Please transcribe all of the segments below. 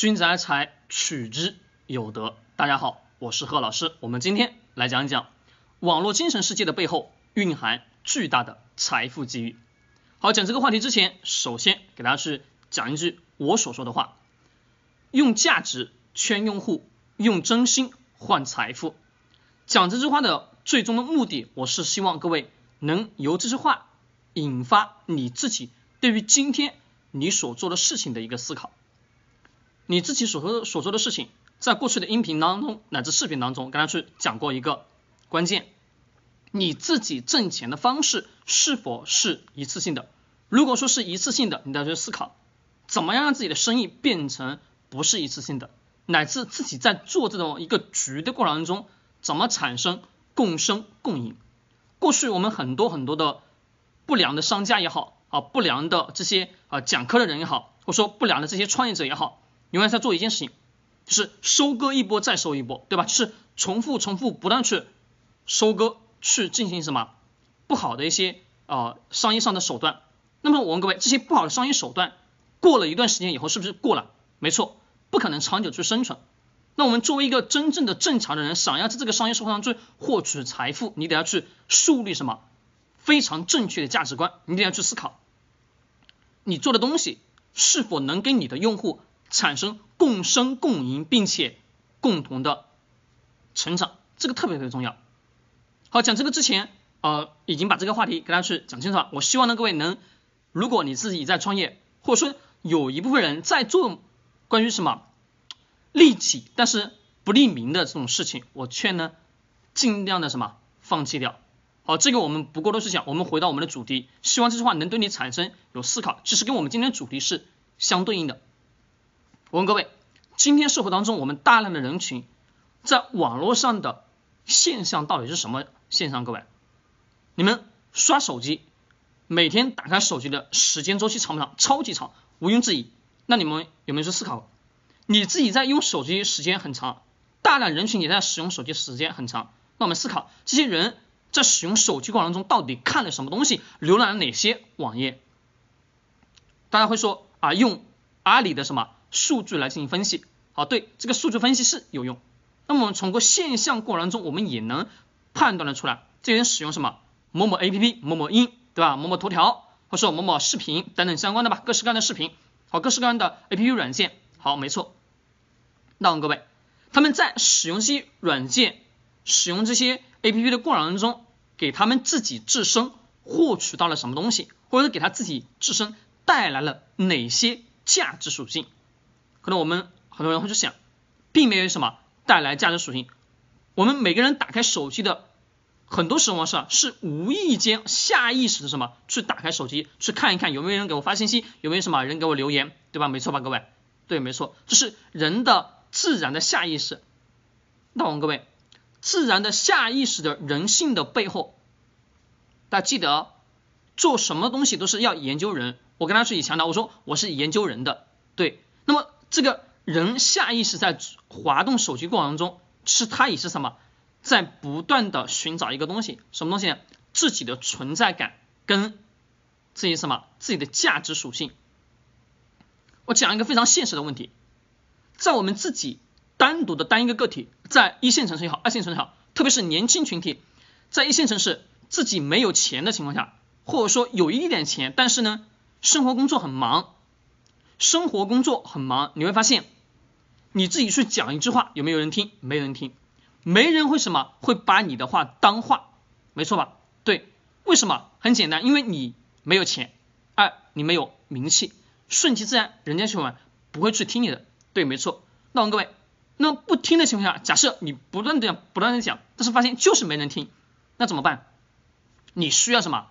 君子爱财，取之有德。大家好，我是贺老师。我们今天来讲一讲网络精神世界的背后蕴含巨大的财富机遇。好，讲这个话题之前，首先给大家去讲一句我所说的话：用价值圈用户，用真心换财富。讲这句话的最终的目的，我是希望各位能由这句话引发你自己对于今天你所做的事情的一个思考。你自己所说所做的事情，在过去的音频当中乃至视频当中，跟大家去讲过一个关键：你自己挣钱的方式是否是一次性的？如果说是一次性的，你要去思考，怎么样让自己的生意变成不是一次性的，乃至自己在做这种一个局的过程当中，怎么产生共生共赢？过去我们很多很多的不良的商家也好啊，不良的这些啊讲课的人也好，或者说不良的这些创业者也好。永远在做一件事情，就是收割一波再收一波，对吧？就是重复、重复、不断去收割，去进行什么不好的一些啊商业上的手段。那么我问各位，这些不好的商业手段过了一段时间以后，是不是过了？没错，不可能长久去生存。那我们作为一个真正的正常的人，想要在这个商业社会上去获取财富，你得要去树立什么非常正确的价值观，你得要去思考，你做的东西是否能跟你的用户。产生共生共赢，并且共同的成长，这个特别特别重要。好，讲这个之前，呃，已经把这个话题给大家去讲清楚了。我希望呢，各位能，如果你自己在创业，或者说有一部分人在做关于什么利己但是不利民的这种事情，我劝呢，尽量的什么放弃掉。好，这个我们不过多去讲，我们回到我们的主题，希望这句话能对你产生有思考，其实跟我们今天主题是相对应的。我问各位，今天社会当中，我们大量的人群在网络上的现象到底是什么现象？各位，你们刷手机，每天打开手机的时间周期长不长？超级长，毋庸置疑。那你们有没有去思考，你自己在用手机时间很长，大量人群也在使用手机时间很长？那我们思考，这些人在使用手机过程中到底看了什么东西，浏览了哪些网页？大家会说啊，用阿里的什么？数据来进行分析，好，对这个数据分析是有用。那么我们从个现象过程中，我们也能判断的出来，这人使用什么某某 A P P、某某音，对吧？某某头条，或者说某某视频等等相关的吧，各式各样的视频，好，各式各样的 A P P 软件，好，没错。那各位，他们在使用这些软件、使用这些 A P P 的过程中，给他们自己自身获取到了什么东西，或者给他自己自身带来了哪些价值属性？可能我们很多人会去想，并没有什么带来价值属性。我们每个人打开手机的很多时候是是无意间下意识的什么去打开手机去看一看有没有人给我发信息，有没有什么人给我留言，对吧？没错吧，各位？对，没错，这是人的自然的下意识。那我们各位，自然的下意识的人性的背后，大家记得做什么东西都是要研究人。我跟他去强调，我说我是研究人的，对，那么。这个人下意识在滑动手机过程中，是他也是什么，在不断的寻找一个东西，什么东西呢？自己的存在感跟自己什么自己的价值属性。我讲一个非常现实的问题，在我们自己单独的单一个个体，在一线城市也好，二线城市也好，特别是年轻群体，在一线城市自己没有钱的情况下，或者说有一点钱，但是呢，生活工作很忙。生活工作很忙，你会发现你自己去讲一句话，有没有人听？没人听，没人会什么会把你的话当话，没错吧？对，为什么？很简单，因为你没有钱，二你没有名气，顺其自然，人家去玩不会去听你的。对，没错。那我问各位，那不听的情况下，假设你不断的讲，不断的讲，但是发现就是没人听，那怎么办？你需要什么？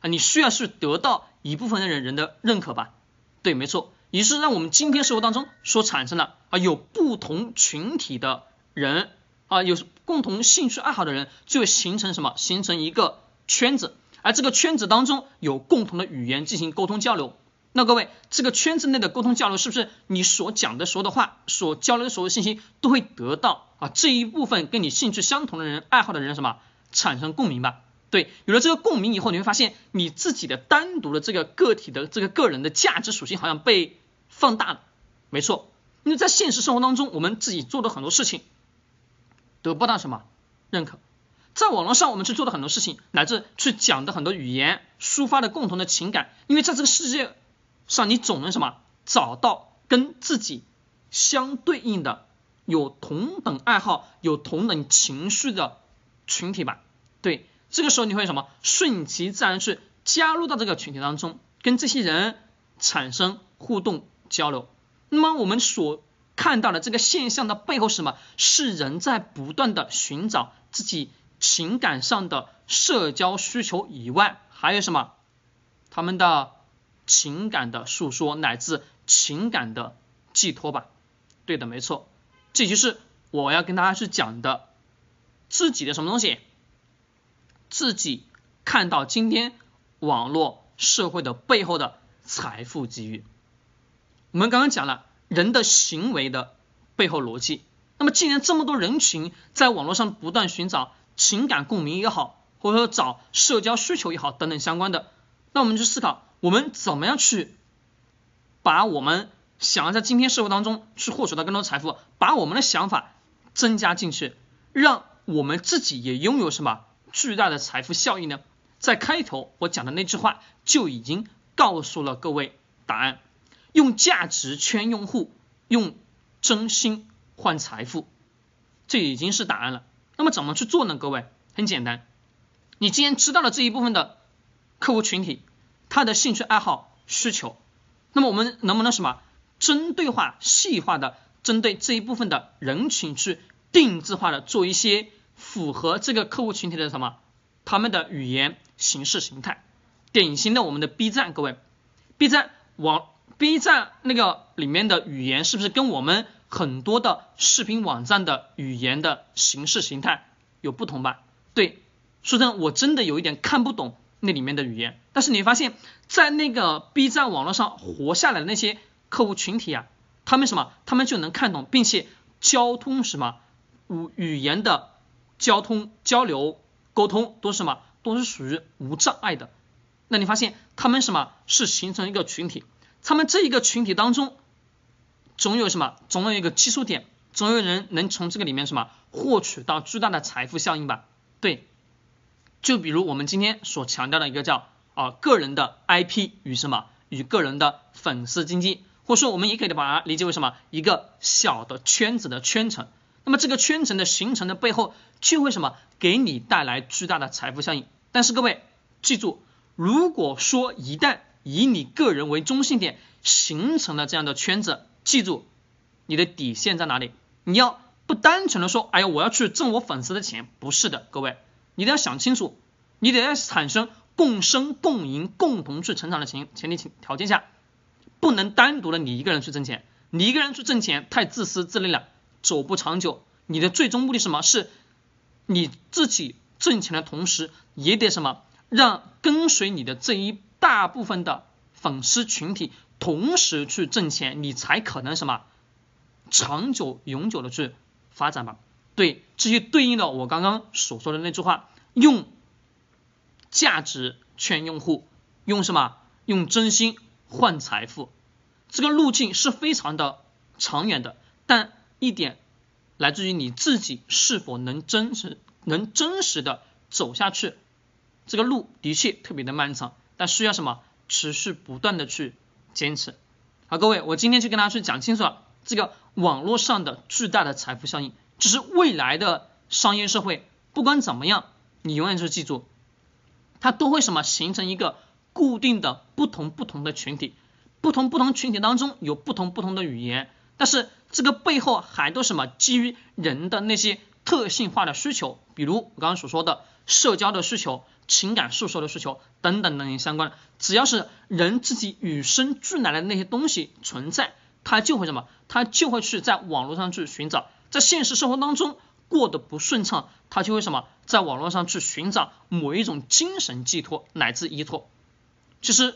啊，你需要是得到一部分的人人的认可吧？对，没错。也是让我们今天生活当中所产生的啊，有不同群体的人啊，有共同兴趣爱好的人，就会形成什么？形成一个圈子，而这个圈子当中有共同的语言进行沟通交流。那各位，这个圈子内的沟通交流，是不是你所讲的所有的话，所交流的所有信息，都会得到啊这一部分跟你兴趣相同的人、爱好的人什么产生共鸣吧？对，有了这个共鸣以后，你会发现你自己的单独的这个个体的这个个人的价值属性好像被。放大了，没错。因为在现实生活当中，我们自己做的很多事情得不到什么认可，在网络上我们去做的很多事情，乃至去讲的很多语言，抒发的共同的情感，因为在这个世界上，你总能什么找到跟自己相对应的、有同等爱好、有同等情绪的群体吧？对，这个时候你会什么顺其自然去加入到这个群体当中，跟这些人产生互动交流。那么我们所看到的这个现象的背后是什么？是人在不断的寻找自己情感上的社交需求以外，还有什么？他们的情感的诉说乃至情感的寄托吧？对的，没错，这就是我要跟大家去讲的自己的什么东西？自己看到今天网络社会的背后的财富机遇。我们刚刚讲了人的行为的背后逻辑，那么既然这么多人群在网络上不断寻找情感共鸣也好，或者说找社交需求也好等等相关的，那我们就思考我们怎么样去把我们想要在今天社会当中去获取到更多财富，把我们的想法增加进去，让我们自己也拥有什么巨大的财富效应呢？在开头我讲的那句话就已经告诉了各位答案。用价值圈用户，用真心换财富，这已经是答案了。那么怎么去做呢？各位，很简单，你既然知道了这一部分的客户群体，他的兴趣爱好需求，那么我们能不能什么针对化、细化的针对这一部分的人群去定制化的做一些符合这个客户群体的什么他们的语言形式形态？典型的我们的 B 站，各位，B 站网。B 站那个里面的语言是不是跟我们很多的视频网站的语言的形式形态有不同吧？对，说真的，我真的有一点看不懂那里面的语言。但是你发现，在那个 B 站网络上活下来的那些客户群体啊，他们什么？他们就能看懂，并且交通什么语语言的交通交流沟通都是什么？都是属于无障碍的。那你发现他们什么是形成一个群体？他们这一个群体当中，总有什么？总有一个基础点，总有人能从这个里面什么获取到巨大的财富效应吧？对，就比如我们今天所强调的一个叫啊个人的 IP 与什么与个人的粉丝经济，或者说我们也可以把它理解为什么一个小的圈子的圈层。那么这个圈层的形成的背后，就会什么给你带来巨大的财富效应。但是各位记住，如果说一旦以你个人为中心点形成了这样的圈子，记住你的底线在哪里？你要不单纯的说，哎呀，我要去挣我粉丝的钱，不是的，各位，你得要想清楚，你得要产生共生共赢、共同去成长的前前提条件下，不能单独的你一个人去挣钱，你一个人去挣钱太自私自利了，走不长久。你的最终目的什么？是你自己挣钱的同时，也得什么让跟随你的这一。大部分的粉丝群体同时去挣钱，你才可能什么长久永久的去发展吧？对，这就对应了我刚刚所说的那句话，用价值圈用户，用什么？用真心换财富，这个路径是非常的长远的，但一点来自于你自己是否能真实能真实的走下去，这个路的确特别的漫长。但需要什么？持续不断的去坚持。好，各位，我今天就跟大家去讲清楚了这个网络上的巨大的财富效应，就是未来的商业社会，不管怎么样，你永远是记住，它都会什么形成一个固定的不同不同的群体，不同不同群体当中有不同不同的语言，但是这个背后还都什么基于人的那些特性化的需求，比如我刚刚所说的社交的需求。情感诉说的需求等等等等相关的，只要是人自己与生俱来的那些东西存在，他就会什么？他就会去在网络上去寻找，在现实生活当中过得不顺畅，他就会什么？在网络上去寻找某一种精神寄托乃至依托。其实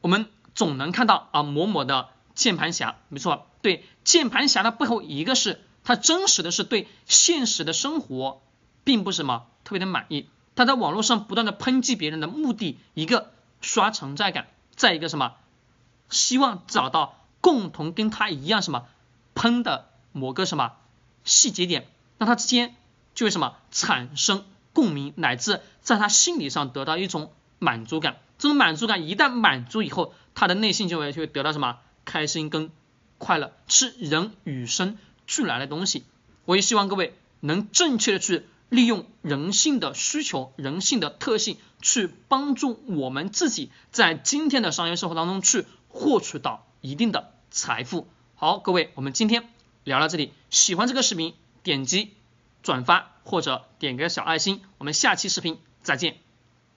我们总能看到啊某某的键盘侠，没错，对键盘侠的背后，一个是他真实的是对现实的生活并不什么特别的满意。他在网络上不断的抨击别人的目的，一个刷存在感，再一个什么，希望找到共同跟他一样什么喷的某个什么细节点，让他之间就会什么产生共鸣，乃至在他心理上得到一种满足感。这种满足感一旦满足以后，他的内心就会就会得到什么开心跟快乐，是人与生俱来的东西。我也希望各位能正确的去利用人性的需求、人性的特性，去帮助我们自己在今天的商业生活当中去获取到一定的财富。好，各位，我们今天聊到这里，喜欢这个视频点击转发或者点个小爱心，我们下期视频再见。